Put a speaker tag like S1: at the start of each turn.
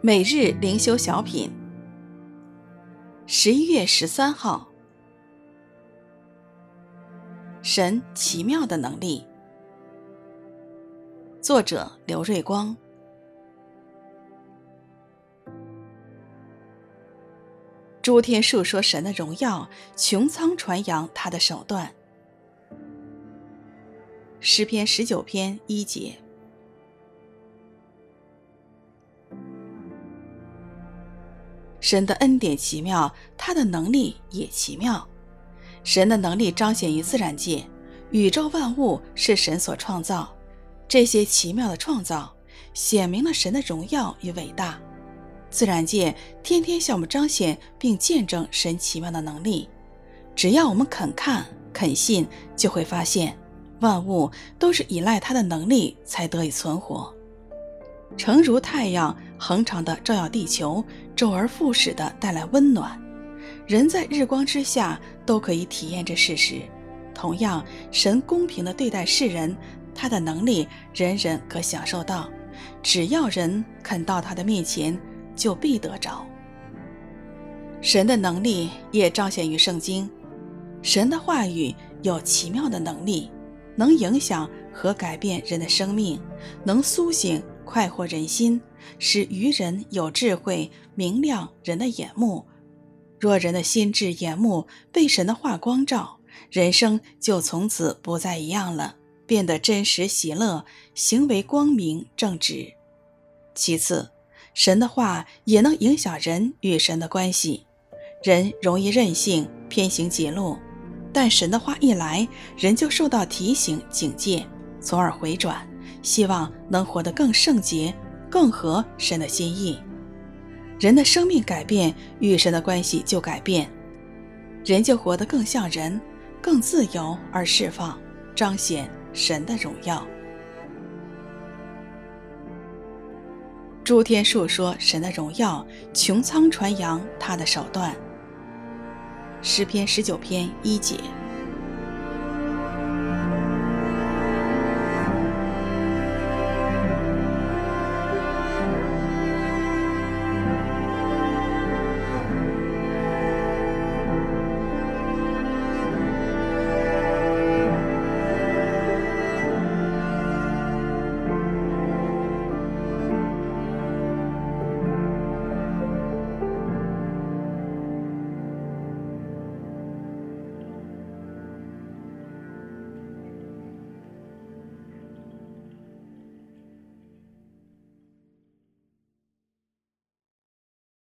S1: 每日灵修小品，十一月十三号，神奇妙的能力。作者刘瑞光。诸天述说神的荣耀，穹苍传扬他的手段。诗篇十九篇一节。神的恩典奇妙，他的能力也奇妙。神的能力彰显于自然界，宇宙万物是神所创造。这些奇妙的创造，显明了神的荣耀与伟大。自然界天天向我们彰显并见证神奇妙的能力。只要我们肯看、肯信，就会发现，万物都是依赖他的能力才得以存活。诚如太阳恒常的照耀地球，周而复始的带来温暖，人在日光之下都可以体验这事实。同样，神公平的对待世人，他的能力人人可享受到，只要人肯到他的面前，就必得着。神的能力也彰显于圣经，神的话语有奇妙的能力，能影响和改变人的生命，能苏醒。快活人心，使愚人有智慧，明亮人的眼目。若人的心智眼目被神的话光照，人生就从此不再一样了，变得真实喜乐，行为光明正直。其次，神的话也能影响人与神的关系。人容易任性，偏行己路，但神的话一来，人就受到提醒警戒，从而回转。希望能活得更圣洁，更合神的心意。人的生命改变，与神的关系就改变，人就活得更像人，更自由而释放，彰显神的荣耀。诸天述说神的荣耀，穹苍传扬他的手段。诗篇十九篇一节。